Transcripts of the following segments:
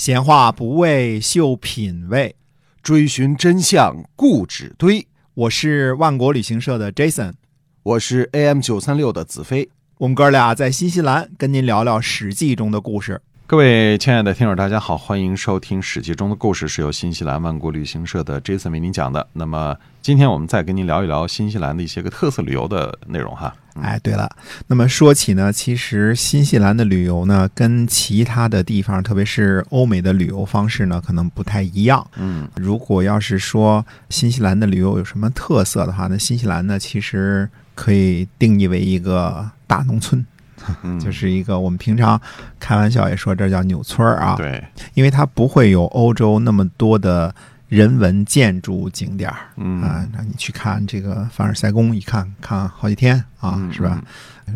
闲话不为秀品味，追寻真相固执堆。我是万国旅行社的 Jason，我是 AM 九三六的子飞。我们哥俩在新西兰跟您聊聊《史记》中的故事。各位亲爱的听友，大家好，欢迎收听《史记》中的故事，是由新西兰万国旅行社的 Jason 为您讲的。那么今天我们再跟您聊一聊新西兰的一些个特色旅游的内容哈。哎，对了，那么说起呢，其实新西兰的旅游呢，跟其他的地方，特别是欧美的旅游方式呢，可能不太一样。嗯，如果要是说新西兰的旅游有什么特色的话，那新西兰呢，其实可以定义为一个大农村。嗯就是一个我们平常开玩笑也说这叫纽村儿啊，对，因为它不会有欧洲那么多的人文建筑景点儿嗯啊，让你去看这个凡尔赛宫，一看看好几天啊，嗯是吧？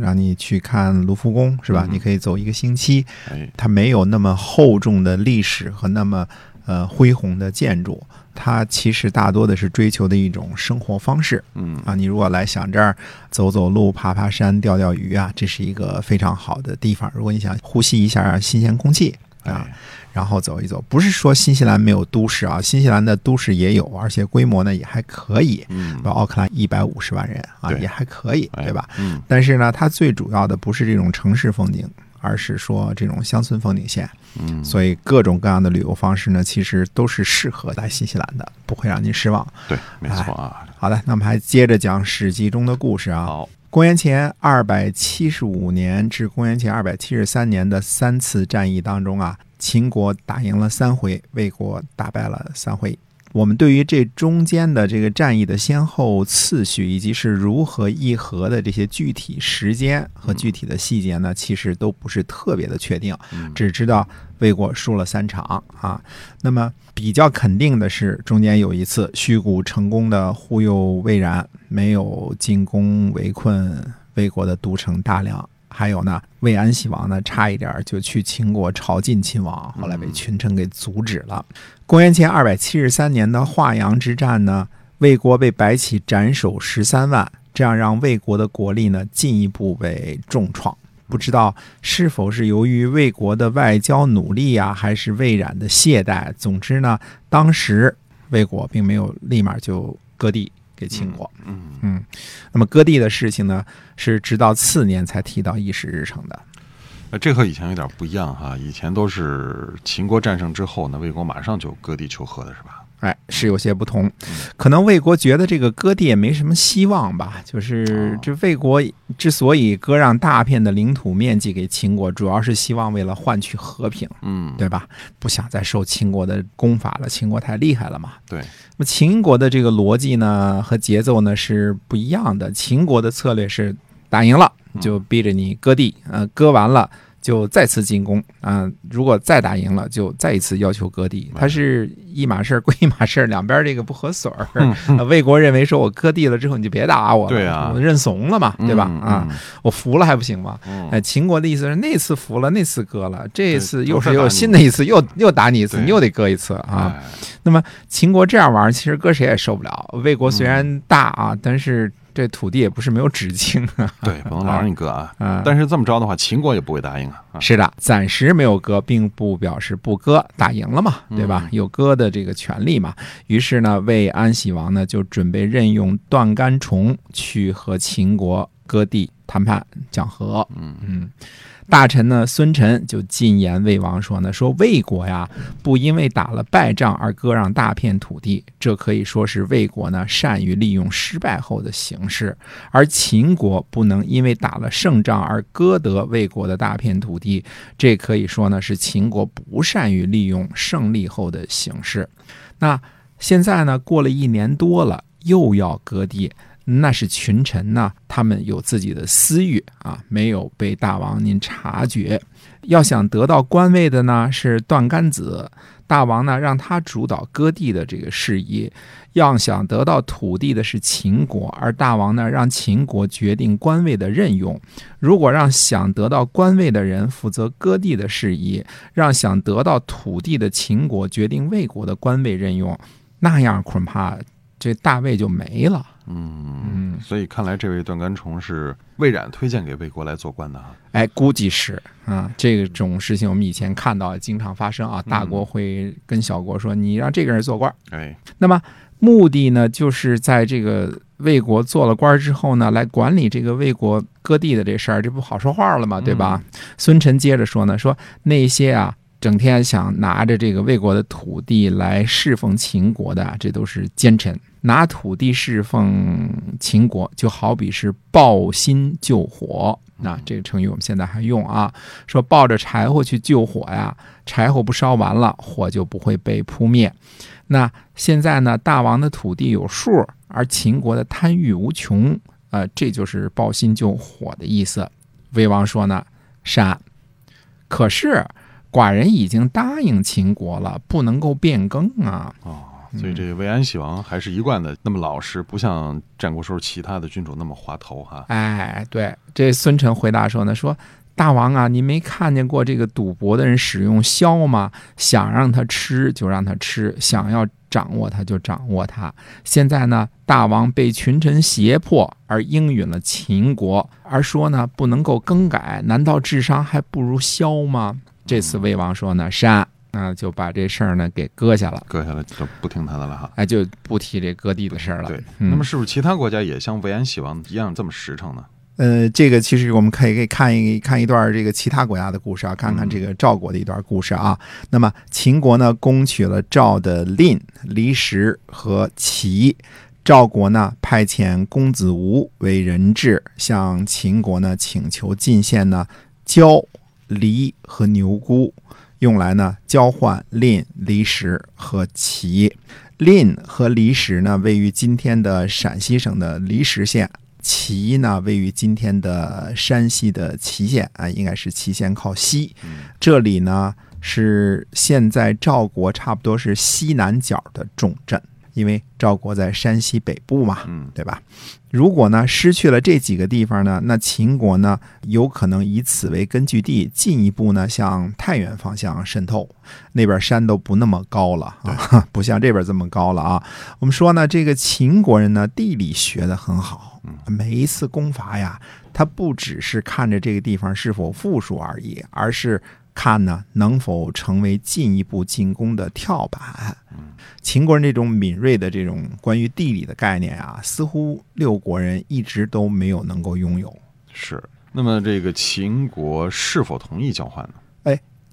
让你去看卢浮宫，是吧？嗯你可以走一个星期，哎，它没有那么厚重的历史和那么呃恢宏的建筑，它其实大多的是追求的一种生活方式。嗯啊，你如果来想这儿走走路、爬爬山、钓钓鱼啊，这是一个非常好的地方。如果你想呼吸一下新鲜空气啊，哎，然后走一走，不是说新西兰没有都市啊，新西兰的都市也有，而且规模呢也还可以。嗯奥克兰一百五十万人啊，也还可以，哎对吧？？嗯但是呢，它最主要的不是这种城市风景，而是说这种乡村风景线。嗯，所以各种各样的旅游方式呢，其实都是适合来新西兰的，不会让您失望。对，没错啊。好的，那我们还接着讲《史记》中的故事啊。好，公元前二百七十五年至公元前二百七十三年的三次战役当中啊，秦国打赢了三回，魏国打败了三回。我们对于这中间的这个战役的先后次序，以及是如何议和的这些具体时间和具体的细节呢，其实都不是特别的确定，嗯只知道魏国输了三场啊。那么比较肯定的是，中间有一次虚谷成功的忽悠魏冉，没有进攻围困魏国的都城大梁。还有呢，魏安喜王呢，差一点就去秦国朝觐秦王，后来被群臣给阻止了。公元前二百七十三年的华阳之战呢，魏国被白起斩首十三万，这样让魏国的国力呢进一步被重创。不知道是否是由于魏国的外交努力啊，还是魏冉的懈怠。总之呢，当时魏国并没有立马就割地给秦国。嗯嗯，那么割地的事情呢，是直到次年才提到议事日程的。呃这和以前有点不一样哈，以前都是秦国战胜之后呢，魏国马上就割地求和的是吧？哎，是有些不同，可能魏国觉得这个割地也没什么希望吧。就是哦这魏国之所以割让大片的领土面积给秦国，主要是希望为了换取和平，嗯，对吧？不想再受秦国的攻伐了，秦国太厉害了嘛。对，那么秦国的这个逻辑呢和节奏呢是不一样的。秦国的策略是打赢了就逼着你割地，呃，割完了就再次进攻啊、如果再打赢了，就再一次要求割地。它是一码事儿归一码事儿，两边这个不合水儿。呃魏国认为说我割地了之后你就别打我了，对啊我认怂了嘛，对吧？嗯啊，，我服了还不行吗？嗯哎，秦国的意思是那次服了，那次割了，这次又是又新的一次，又又打你一次，你又得割一次啊。哎那么秦国这样玩，其实割谁也受不了。魏国虽嗯然大啊，但是这土地也不是没有止境啊。对，不能老让你割啊。啊，但是这么着的话，秦国也不会答应啊。啊是的，暂时没有割，并不表示不割，打赢了嘛，对吧？嗯有割的这个权利嘛。于是呢，魏安喜王呢就准备任用段干重去和秦国割地谈判讲和。嗯嗯，大臣呢孙臣就进言魏王说呢，说魏国呀不因为打了败仗而割让大片土地，这可以说是魏国呢善于利用失败后的形势，而秦国不能因为打了胜仗而割得魏国的大片土地，这可以说呢是秦国不善于利用胜利后的形势。那现在呢，过了一年多了，又要割地，那是群臣呢，他们有自己的私欲啊，没有被大王您察觉。要想得到官位的呢，是段干子。大王呢让他主导割地的这个事宜，要想得到土地的是秦国，而大王呢让秦国决定官位的任用。如果让想得到官位的人负责割地的事宜，让想得到土地的秦国决定魏国的官位任用，那样恐怕这大魏就没了。嗯，嗯，所以看来这位断干重是魏冉推荐给魏国来做官的啊。哎，估计是啊，这种事情我们以前看到经常发生啊，嗯大国会跟小国说，你让这个人做官儿，哎，那么目的呢，就是在这个魏国做了官之后呢，来管理这个魏国割地的这事儿，这不好说话了嘛？对吧？孙晨接着说呢，说那些啊。整天想拿着这个魏国的土地来侍奉秦国的啊，这都是奸臣。拿土地侍奉秦国，就好比是抱薪救火。那这个成语我们现在还用啊，说抱着柴火去救火呀，柴火不烧完了，火就不会被扑灭。那现在呢，大王的土地有数，而秦国的贪欲无穷，呃，这就是抱薪救火的意思。魏王说呢，杀，可是寡人已经答应秦国了，不能够变更啊。哦，所以这个魏安喜王还是一贯的那么老实，不像战国时候其他的君主那么滑头哈。哎，对，这孙臣回答说呢，说大王啊，您没看见过这个赌博的人使用箫吗？想让他吃就让他吃，想要掌握他就掌握他。现在呢，大王被群臣胁迫而应允了秦国，而说呢不能够更改，难道智商还不如箫吗？这次魏王说呢，杀，那就把这事儿呢给搁下了，搁下了就不听他的了哈。哎，就不提这割地的事儿了。对，嗯那么是不是其他国家也像魏安喜王一样这么实诚呢？呃，这个其实我们可以可以看一看一段这个其他国家的故事啊，看看这个赵国的一段故事啊。那么秦国呢，攻取了赵的蔺、离石和齐。赵国呢，派遣公子吴为人质，向秦国呢请求进献呢焦、离和牛菇，用来呢交换蔺、离石和齐。蔺和离石呢，位于今天的陕西省的离石县。齐呢，位于今天的山西的祁县啊，应该是祁县靠西。这里呢是现在赵国差不多是西南角的重镇，因为赵国在山西北部嘛，嗯，对吧？如果呢失去了这几个地方呢，那秦国呢有可能以此为根据地，进一步呢向太原方向渗透。那边山都不那么高了啊，不像这边这么高了啊。我们说呢，这个秦国人呢地理学得很好，每一次攻伐呀，他不只是看着这个地方是否富庶而已，而是看呢能否成为进一步进攻的跳板。秦国人这种敏锐的这种关于地理的概念啊，似乎六国人一直都没有能够拥有。是。那么这个秦国是否同意交换呢？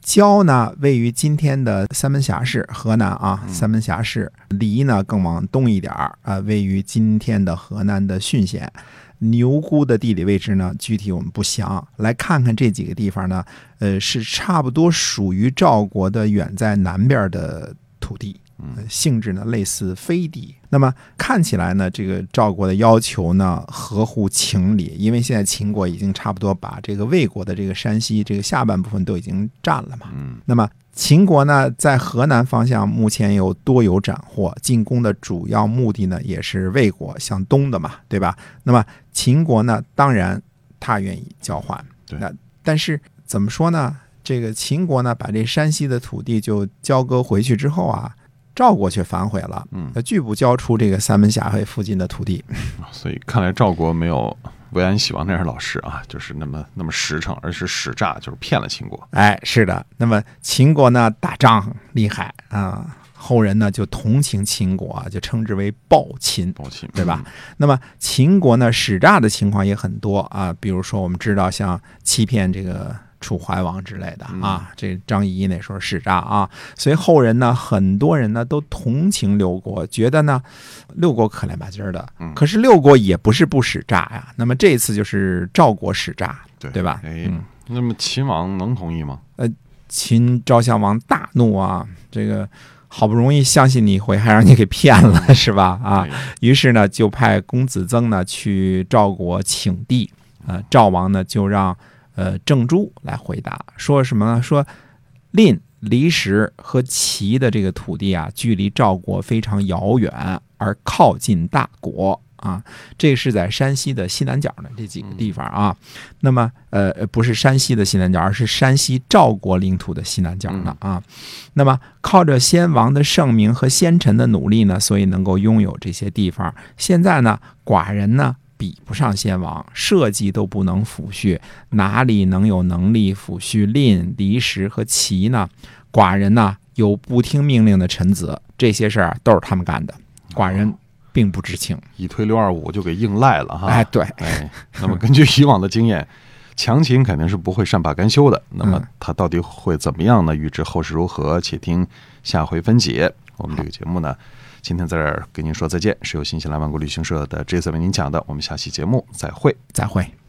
焦呢，位于今天的三门峡市，河南啊，三门峡市。离呢，更往东一点儿啊，位于今天的河南的浚县。牛姑的地理位置呢，具体我们不详。来看看这几个地方呢，呃，是差不多属于赵国的远在南边的土地。呃性质呢类似飞地，那么看起来呢，这个赵国的要求呢合乎情理，因为现在秦国已经差不多把这个魏国的这个山西这个下半部分都已经占了嘛。嗯，那么秦国呢，在河南方向目前有多有斩获，进攻的主要目的呢也是魏国向东的嘛，对吧？那么秦国呢，当然他愿意交换，对那但是怎么说呢？这个秦国呢，把这山西的土地就交割回去之后啊，赵国却反悔了，嗯呃，拒不交出这个三门峡会附近的土地。所以看来赵国没有魏安喜王那样老实啊，就是那么那么实诚，而是使诈，就是骗了秦国。哎，是的。那么秦国呢，打仗厉害啊，后人呢就同情秦国啊，就称之为暴秦。暴秦，对吧？那么秦国呢，使诈的情况也很多啊，比如说我们知道像欺骗这个楚怀王之类的啊，这张仪那时候使诈啊，所以后人呢，很多人呢都同情六国，觉得呢六国可怜巴唧儿的嗯，可是六国也不是不使诈呀。那么这次就是赵国使诈，对对吧哎嗯，那么秦王能同意吗？呃秦昭襄王大怒啊，这个。好不容易相信你一回，还让你给骗了，是吧？啊，哎，于是呢，就派公子曾呢去赵国请帝。呃，赵王呢就让呃郑珠来回答，说什么呢？说蔺、离石和齐的这个土地啊，距离赵国非常遥远，而靠近大国啊。这是在山西的西南角的这几个地方啊。那么呃，不是山西的西南角，而是山西赵国领土的西南角呢啊。那么靠着先王的圣明和先臣的努力呢，所以能够拥有这些地方。现在呢，寡人呢比不上先王，社稷都不能抚恤，哪里能有能力抚恤蔺、离石和齐呢？寡人呢有不听命令的臣子，这些事儿啊都是他们干的，寡人并不知情。一推六二五就给硬赖了哈。哎，对，哎，那么根据以往的经验，强秦肯定是不会善罢甘休的。那么他到底会怎么样呢？预知后事如何，且听下回分解。我们这个节目呢，今天在这儿跟您说再见，是由新西兰万国旅行社的 Jason 为您讲的。我们下期节目再会。再会。